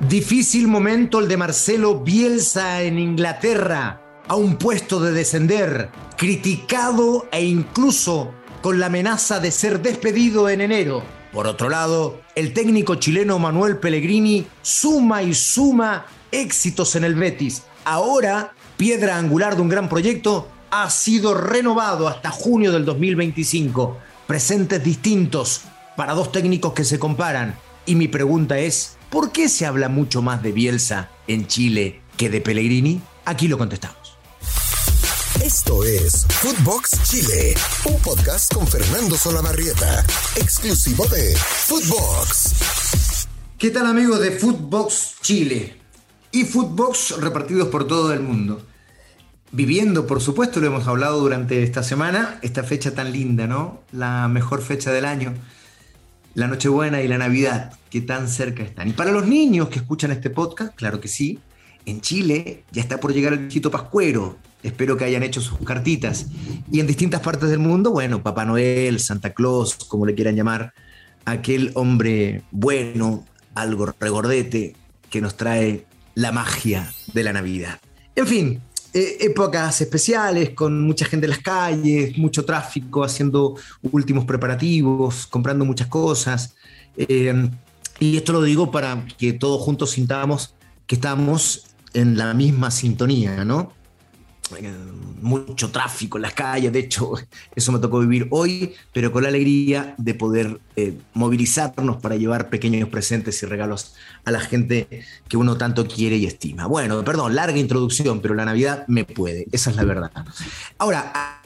Difícil momento el de Marcelo Bielsa en Inglaterra, a un puesto de descender, criticado e incluso con la amenaza de ser despedido en enero. Por otro lado, el técnico chileno Manuel Pellegrini suma y suma éxitos en el Betis. Ahora, piedra angular de un gran proyecto, ha sido renovado hasta junio del 2025. Presentes distintos para dos técnicos que se comparan. Y mi pregunta es, ¿Por qué se habla mucho más de Bielsa en Chile que de Pellegrini? Aquí lo contestamos. Esto es Footbox Chile, un podcast con Fernando Solabarrieta, exclusivo de Footbox. ¿Qué tal amigos de Footbox Chile? Y Footbox repartidos por todo el mundo. Viviendo, por supuesto, lo hemos hablado durante esta semana, esta fecha tan linda, ¿no? La mejor fecha del año la Nochebuena y la Navidad, que tan cerca están. Y para los niños que escuchan este podcast, claro que sí, en Chile ya está por llegar el viejito Pascuero. Espero que hayan hecho sus cartitas. Y en distintas partes del mundo, bueno, Papá Noel, Santa Claus, como le quieran llamar, aquel hombre bueno, algo regordete, que nos trae la magia de la Navidad. En fin, eh, épocas especiales, con mucha gente en las calles, mucho tráfico, haciendo últimos preparativos, comprando muchas cosas. Eh, y esto lo digo para que todos juntos sintamos que estamos en la misma sintonía, ¿no? Mucho tráfico en las calles, de hecho eso me tocó vivir hoy, pero con la alegría de poder eh, movilizarnos para llevar pequeños presentes y regalos a la gente que uno tanto quiere y estima. Bueno, perdón, larga introducción, pero la Navidad me puede, esa es la verdad. Ahora,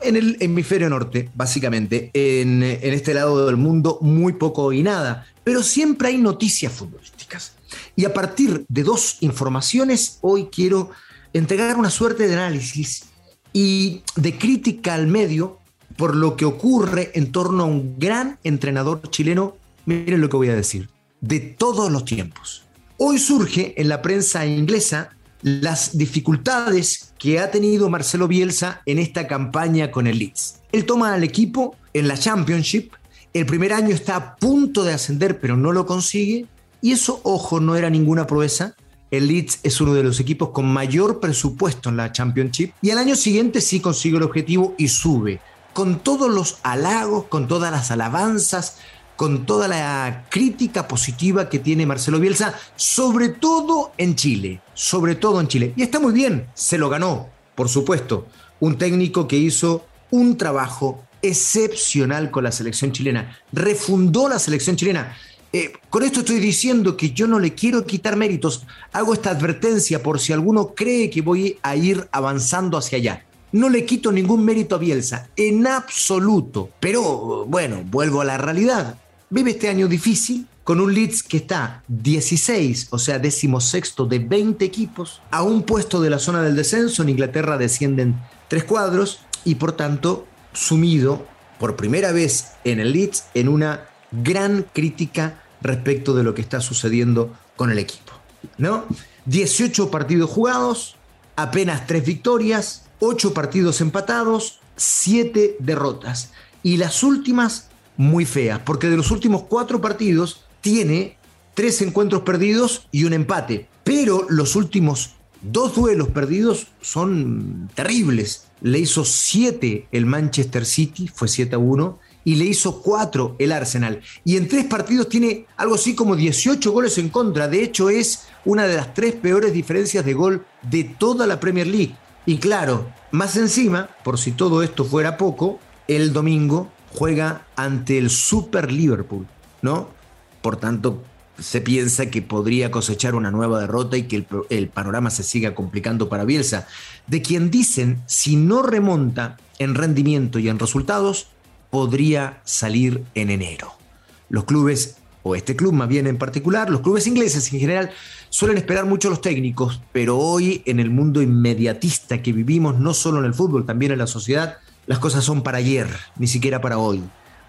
en el hemisferio norte, básicamente, en, en este lado del mundo, muy poco y nada, pero siempre hay noticias futbolísticas. Y a partir de dos informaciones, hoy quiero entregar una suerte de análisis y de crítica al medio por lo que ocurre en torno a un gran entrenador chileno, miren lo que voy a decir, de todos los tiempos. Hoy surge en la prensa inglesa las dificultades que ha tenido Marcelo Bielsa en esta campaña con el Leeds. Él toma al equipo en la Championship, el primer año está a punto de ascender pero no lo consigue, y eso, ojo, no era ninguna proeza, el Leeds es uno de los equipos con mayor presupuesto en la Championship y al año siguiente sí consigue el objetivo y sube. Con todos los halagos, con todas las alabanzas, con toda la crítica positiva que tiene Marcelo Bielsa, sobre todo en Chile, sobre todo en Chile. Y está muy bien, se lo ganó, por supuesto, un técnico que hizo un trabajo excepcional con la selección chilena, refundó la selección chilena. Eh, con esto estoy diciendo que yo no le quiero quitar méritos. Hago esta advertencia por si alguno cree que voy a ir avanzando hacia allá. No le quito ningún mérito a Bielsa, en absoluto. Pero bueno, vuelvo a la realidad. Vive este año difícil con un Leeds que está 16, o sea, decimosexto de 20 equipos, a un puesto de la zona del descenso. En Inglaterra descienden tres cuadros y por tanto sumido por primera vez en el Leeds en una gran crítica respecto de lo que está sucediendo con el equipo. ¿no? 18 partidos jugados, apenas 3 victorias, 8 partidos empatados, 7 derrotas. Y las últimas muy feas, porque de los últimos 4 partidos tiene 3 encuentros perdidos y un empate. Pero los últimos dos duelos perdidos son terribles. Le hizo 7 el Manchester City, fue 7 a 1, y le hizo cuatro el Arsenal. Y en tres partidos tiene algo así como 18 goles en contra. De hecho, es una de las tres peores diferencias de gol de toda la Premier League. Y claro, más encima, por si todo esto fuera poco, el domingo juega ante el Super Liverpool, ¿no? Por tanto, se piensa que podría cosechar una nueva derrota y que el, el, panorama se siga complicando para Bielsa, de quien dicen, si no remonta en rendimiento y en resultados, podría salir en enero. Los clubes, o este club más bien en particular, los clubes ingleses en general, suelen esperar mucho a los técnicos, pero hoy en el mundo inmediatista que vivimos, no solo en el fútbol, también en la sociedad, las cosas son para ayer, ni siquiera para hoy.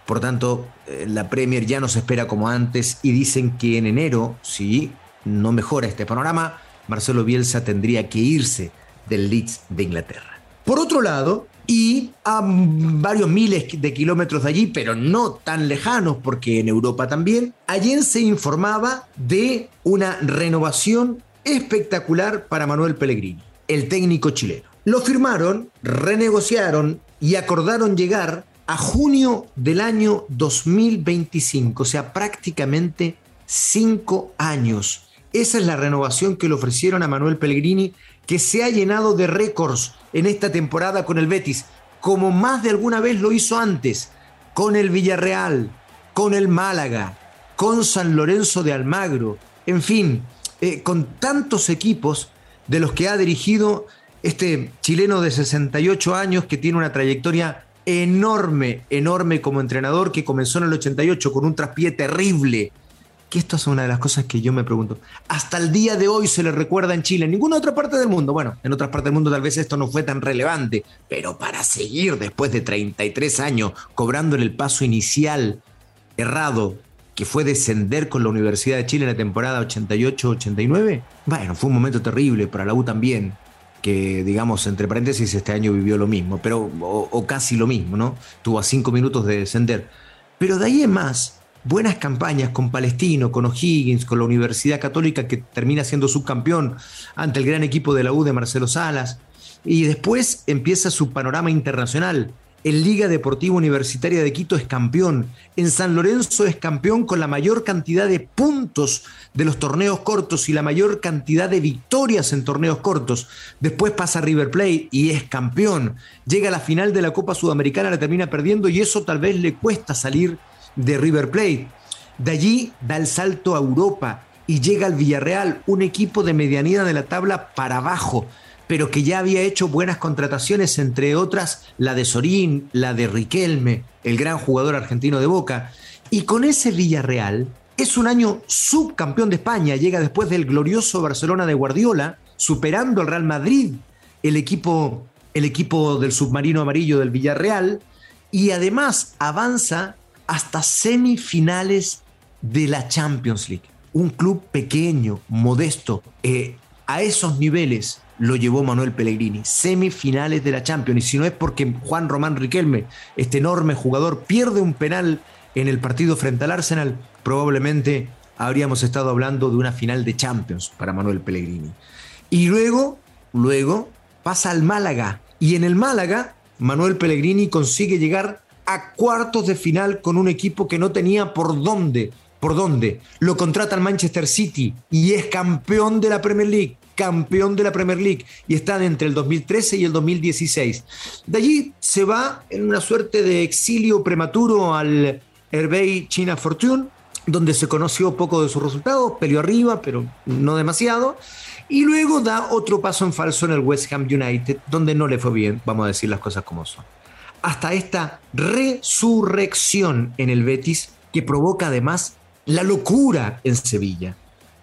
Por tanto, eh, la Premier ya no se espera como antes y dicen que en enero, si no mejora este panorama, Marcelo Bielsa tendría que irse del Leeds de Inglaterra. Por otro lado, Y a varios miles de kilómetros de allí, pero no tan lejanos, porque en Europa también, allí se informaba de una renovación espectacular para Manuel Pellegrini, el técnico chileno. Lo firmaron, renegociaron y acordaron llegar a junio del año 2025, o sea, prácticamente cinco años. Esa es la renovación que le ofrecieron a Manuel Pellegrini, que se ha llenado de récords en esta temporada con el Betis, como más de alguna vez lo hizo antes, con el Villarreal, con el Málaga, con San Lorenzo de Almagro, en fin, eh, con tantos equipos de los que ha dirigido este chileno de 68 años que tiene una trayectoria enorme, enorme como entrenador que comenzó en el 88 con un traspié terrible. Que esto es una de las cosas que yo me pregunto. Hasta el día de hoy se le recuerda en Chile, en ninguna otra parte del mundo. Bueno, en otras partes del mundo tal vez esto no fue tan relevante, pero para seguir después de 33 años cobrando en el paso inicial errado, que fue descender con la Universidad de Chile en la temporada 88-89, bueno, fue un momento terrible para la U también que digamos, entre paréntesis, este año vivió lo mismo, pero, o, casi lo mismo, ¿no? Tuvo a cinco minutos de descender. Pero de ahí en más, buenas campañas con Palestino, con O'Higgins, con la Universidad Católica que termina siendo subcampeón ante el gran equipo de la U de Marcelo Salas. Y después empieza su panorama internacional en Liga Deportiva Universitaria de Quito es campeón. En San Lorenzo es campeón con la mayor cantidad de puntos de los torneos cortos y la mayor cantidad de victorias en torneos cortos. Después pasa a River Plate y es campeón. Llega a la final de la Copa Sudamericana, la termina perdiendo y eso tal vez le cuesta salir de River Plate. De allí da el salto a Europa y llega al Villarreal, un equipo de medianía de la tabla para abajo pero que ya había hecho buenas contrataciones, entre otras la de Sorín, la de Riquelme, el gran jugador argentino de Boca. Y con ese Villarreal es un año subcampeón de España, llega después del glorioso Barcelona de Guardiola, superando al Real Madrid, el equipo, el equipo del submarino amarillo del Villarreal, y además avanza hasta semifinales de la Champions League. Un club pequeño, modesto, eh, a esos niveles lo llevó Manuel Pellegrini, semifinales de la Champions. Y si no es porque Juan Román Riquelme, este enorme jugador, pierde un penal en el partido frente al Arsenal, probablemente habríamos estado hablando de una final de Champions para Manuel Pellegrini. Y luego, luego pasa al Málaga. Y en el Málaga, Manuel Pellegrini consigue llegar a cuartos de final con un equipo que no tenía por dónde. ¿Por dónde? Lo contrata el Manchester City y es campeón de la Premier League campeón de la Premier League y están entre el 2013 y el 2016. De allí se va en una suerte de exilio prematuro al Hervey China Fortune, donde se conoció poco de sus resultados, peleó arriba, pero no demasiado. Y luego da otro paso en falso en el West Ham United, donde no le fue bien, vamos a decir las cosas como son. Hasta esta resurrección en el Betis, que provoca además la locura en Sevilla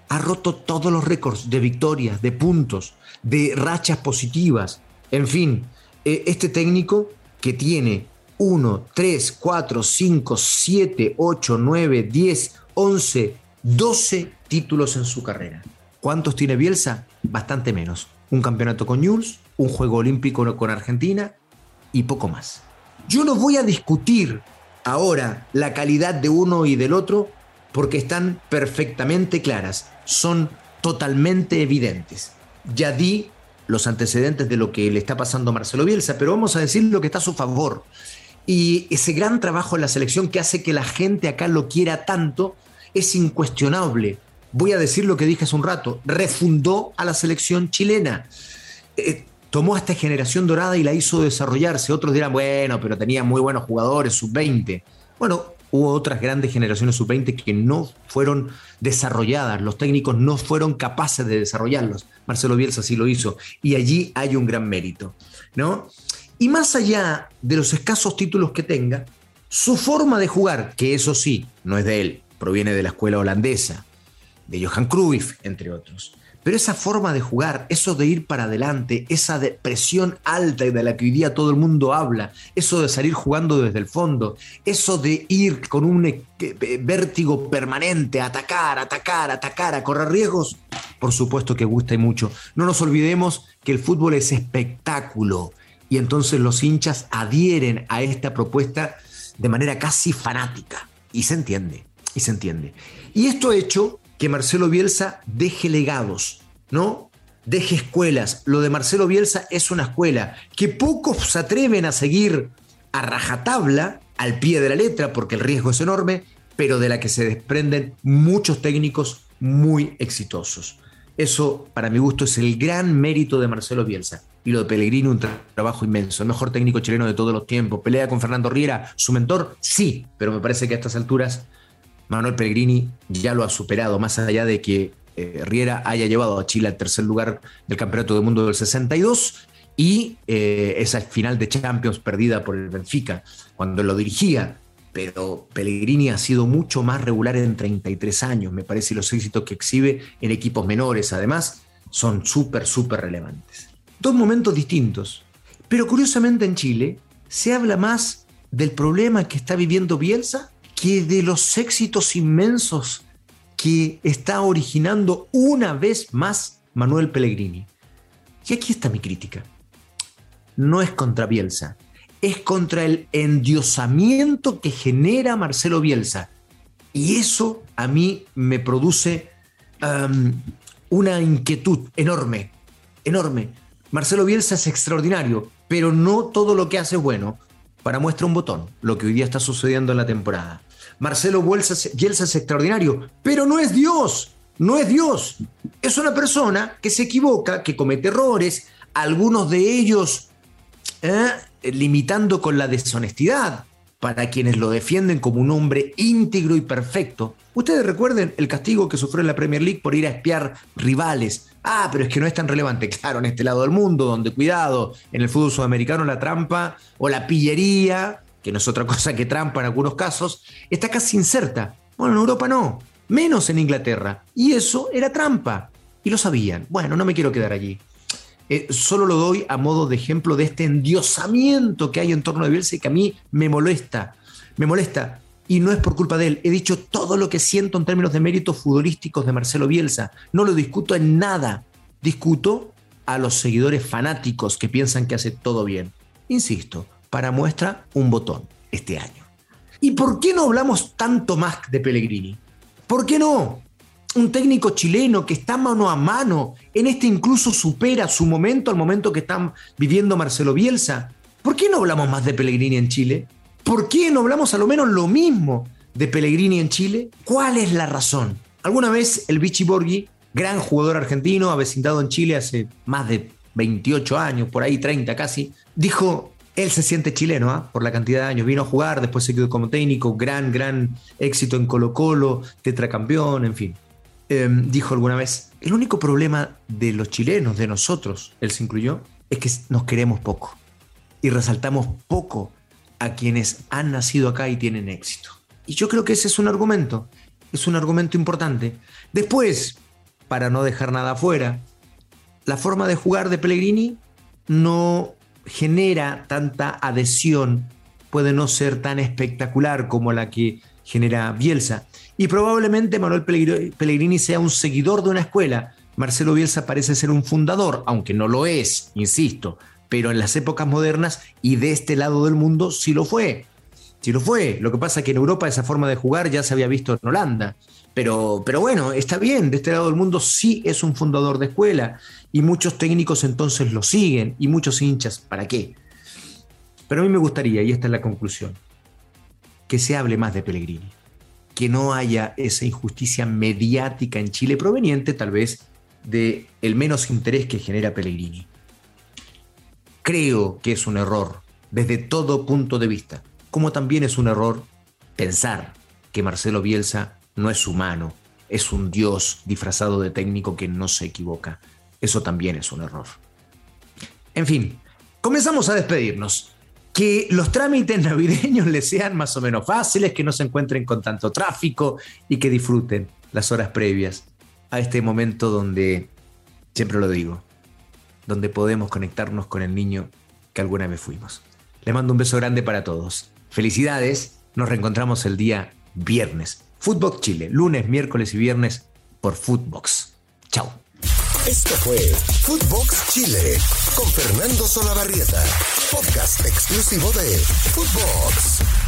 ha roto todos los récords de victorias, de puntos, de rachas positivas. En fin, eh, este técnico que tiene 1, 3, 4, 5, 7, 8, 9, 10, 11, 12 títulos en su carrera. ¿Cuántos tiene Bielsa? Bastante menos. Un campeonato con Jules, un juego olímpico con Argentina y poco más. Yo no voy a discutir ahora la calidad de uno y del otro porque están perfectamente claras son totalmente evidentes. Ya di los antecedentes de lo que le está pasando a Marcelo Bielsa, pero vamos a decir lo que está a su favor. Y ese gran trabajo en la selección que hace que la gente acá lo quiera tanto es incuestionable. Voy a decir lo que dije hace un rato, refundó a la selección chilena. Eh, tomó a esta generación dorada y la hizo desarrollarse. Otros dirán, bueno, pero tenía muy buenos jugadores, sub-20. Bueno, hubo otras grandes generaciones sub-20 que no fueron desarrolladas, los técnicos no fueron capaces de desarrollarlos. Marcelo Bielsa sí lo hizo y allí hay un gran mérito, ¿no? Y más allá de los escasos títulos que tenga, su forma de jugar, que eso sí, no es de él, proviene de la escuela holandesa, de Johan Cruyff, entre otros, pero esa forma de jugar, eso de ir para adelante, esa presión alta de la que hoy día todo el mundo habla, eso de salir jugando desde el fondo, eso de ir con un eh, vértigo permanente, atacar, atacar, atacar, a correr riesgos, por supuesto que gusta y mucho. No nos olvidemos que el fútbol es espectáculo Y entonces los hinchas adhieren a esta propuesta de manera casi fanática. Y se entiende, y se entiende. Y esto hecho que Marcelo Bielsa deje legados, ¿no? Deje escuelas. Lo de Marcelo Bielsa es una escuela que pocos se atreven a seguir a rajatabla, al pie de la letra, porque el riesgo es enorme, pero de la que se desprenden muchos técnicos muy exitosos. Eso, para mi gusto, es el gran mérito de Marcelo Bielsa. Y lo de Pellegrini, un trabajo inmenso. El mejor técnico chileno de todos los tiempos. Pelea con Fernando Riera, su mentor, sí, pero me parece que a estas alturas Manuel Pellegrini ya lo ha superado, más allá de que eh, Riera haya llevado a Chile al tercer lugar del Campeonato del Mundo del 62 y eh, esa final de Champions perdida por el Benfica cuando lo dirigía pero Pellegrini ha sido mucho más regular en 33 años, me parece, y los éxitos que exhibe en equipos menores, además, son súper, súper relevantes. Dos momentos distintos, pero curiosamente en Chile se habla más del problema que está viviendo Bielsa que de los éxitos inmensos que está originando una vez más Manuel Pellegrini. Y aquí está mi crítica. No es contra Bielsa, es contra el endiosamiento que genera Marcelo Bielsa. Y eso a mí me produce um, una inquietud enorme, enorme. Marcelo Bielsa es extraordinario, pero no todo lo que hace es bueno. Para muestra un botón, lo que hoy día está sucediendo en la temporada. Marcelo Bielsa, es extraordinario, pero no es Dios, no es Dios. Es una persona que se equivoca, que comete errores, algunos de ellos ¿eh? limitando con la deshonestidad para quienes lo defienden como un hombre íntegro y perfecto. Ustedes recuerden el castigo que sufrió en la Premier League por ir a espiar rivales. Ah, pero es que no es tan relevante. Claro, en este lado del mundo, donde cuidado, en el fútbol sudamericano la trampa o la pillería, que no es otra cosa que trampa en algunos casos, está casi inserta. Bueno, en Europa no, menos en Inglaterra. Y eso era trampa. Y lo sabían. Bueno, no me quiero quedar allí. Eh, solo lo doy a modo de ejemplo de este endiosamiento que hay en torno a Bielsa y que a mí me molesta. Me molesta. Y no es por culpa de él. He dicho todo lo que siento en términos de méritos futbolísticos de Marcelo Bielsa. No lo discuto en nada. Discuto a los seguidores fanáticos que piensan que hace todo bien. Insisto, para muestra un botón este año. ¿Y por qué no hablamos tanto más de Pellegrini? ¿Por qué no? un técnico chileno que está mano a mano, en este incluso supera su momento al momento que están viviendo Marcelo Bielsa. ¿Por qué no hablamos más de Pellegrini en Chile? ¿Por qué no hablamos a lo menos lo mismo de Pellegrini en Chile? ¿Cuál es la razón? Alguna vez el Vichy Borghi, gran jugador argentino, avecindado en Chile hace más de 28 años, por ahí 30 casi, dijo, él se siente chileno, ¿ah? por la cantidad de años. Vino a jugar, después se quedó como técnico, gran, gran éxito en Colo Colo, tetracampeón, en fin. Em, dijo alguna vez, el único problema de los chilenos, de nosotros, él se incluyó, es que nos queremos poco y resaltamos poco a quienes han nacido acá y tienen éxito. Y yo creo que ese es un argumento, es un argumento importante. Después, para no dejar nada afuera, la forma de jugar de Pellegrini no genera tanta adhesión, puede no ser tan espectacular como la que genera Bielsa. Y probablemente Manuel Pellegrini sea un seguidor de una escuela. Marcelo Bielsa parece ser un fundador, aunque no lo es, insisto, pero en las épocas modernas y de este lado del mundo sí lo fue. Sí lo fue. Lo que pasa es que en Europa esa forma de jugar ya se había visto en Holanda. Pero, pero bueno, está bien, de este lado del mundo sí es un fundador de escuela y muchos técnicos entonces lo siguen y muchos hinchas, ¿para qué? Pero a mí me gustaría, y esta es la conclusión, que se hable más de Pellegrini, que no haya esa injusticia mediática en Chile proveniente tal vez de menos interés que genera Pellegrini. Creo que es un error desde todo punto de vista, como también es un error pensar que Marcelo Bielsa no es humano, es un dios disfrazado de técnico que no se equivoca. Eso también es un error. En fin, comenzamos a despedirnos que los trámites navideños les sean más o menos fáciles, que no se encuentren con tanto tráfico y que disfruten las horas previas a este momento donde, siempre lo digo, donde podemos conectarnos con el niño que alguna vez fuimos. Les mando un beso grande para todos. Felicidades, nos reencontramos el día viernes. Footbox Chile, lunes, miércoles y viernes por Footbox. Chao. Esto fue Footbox Chile con Fernando Solabarrieta, podcast exclusivo de Footbox.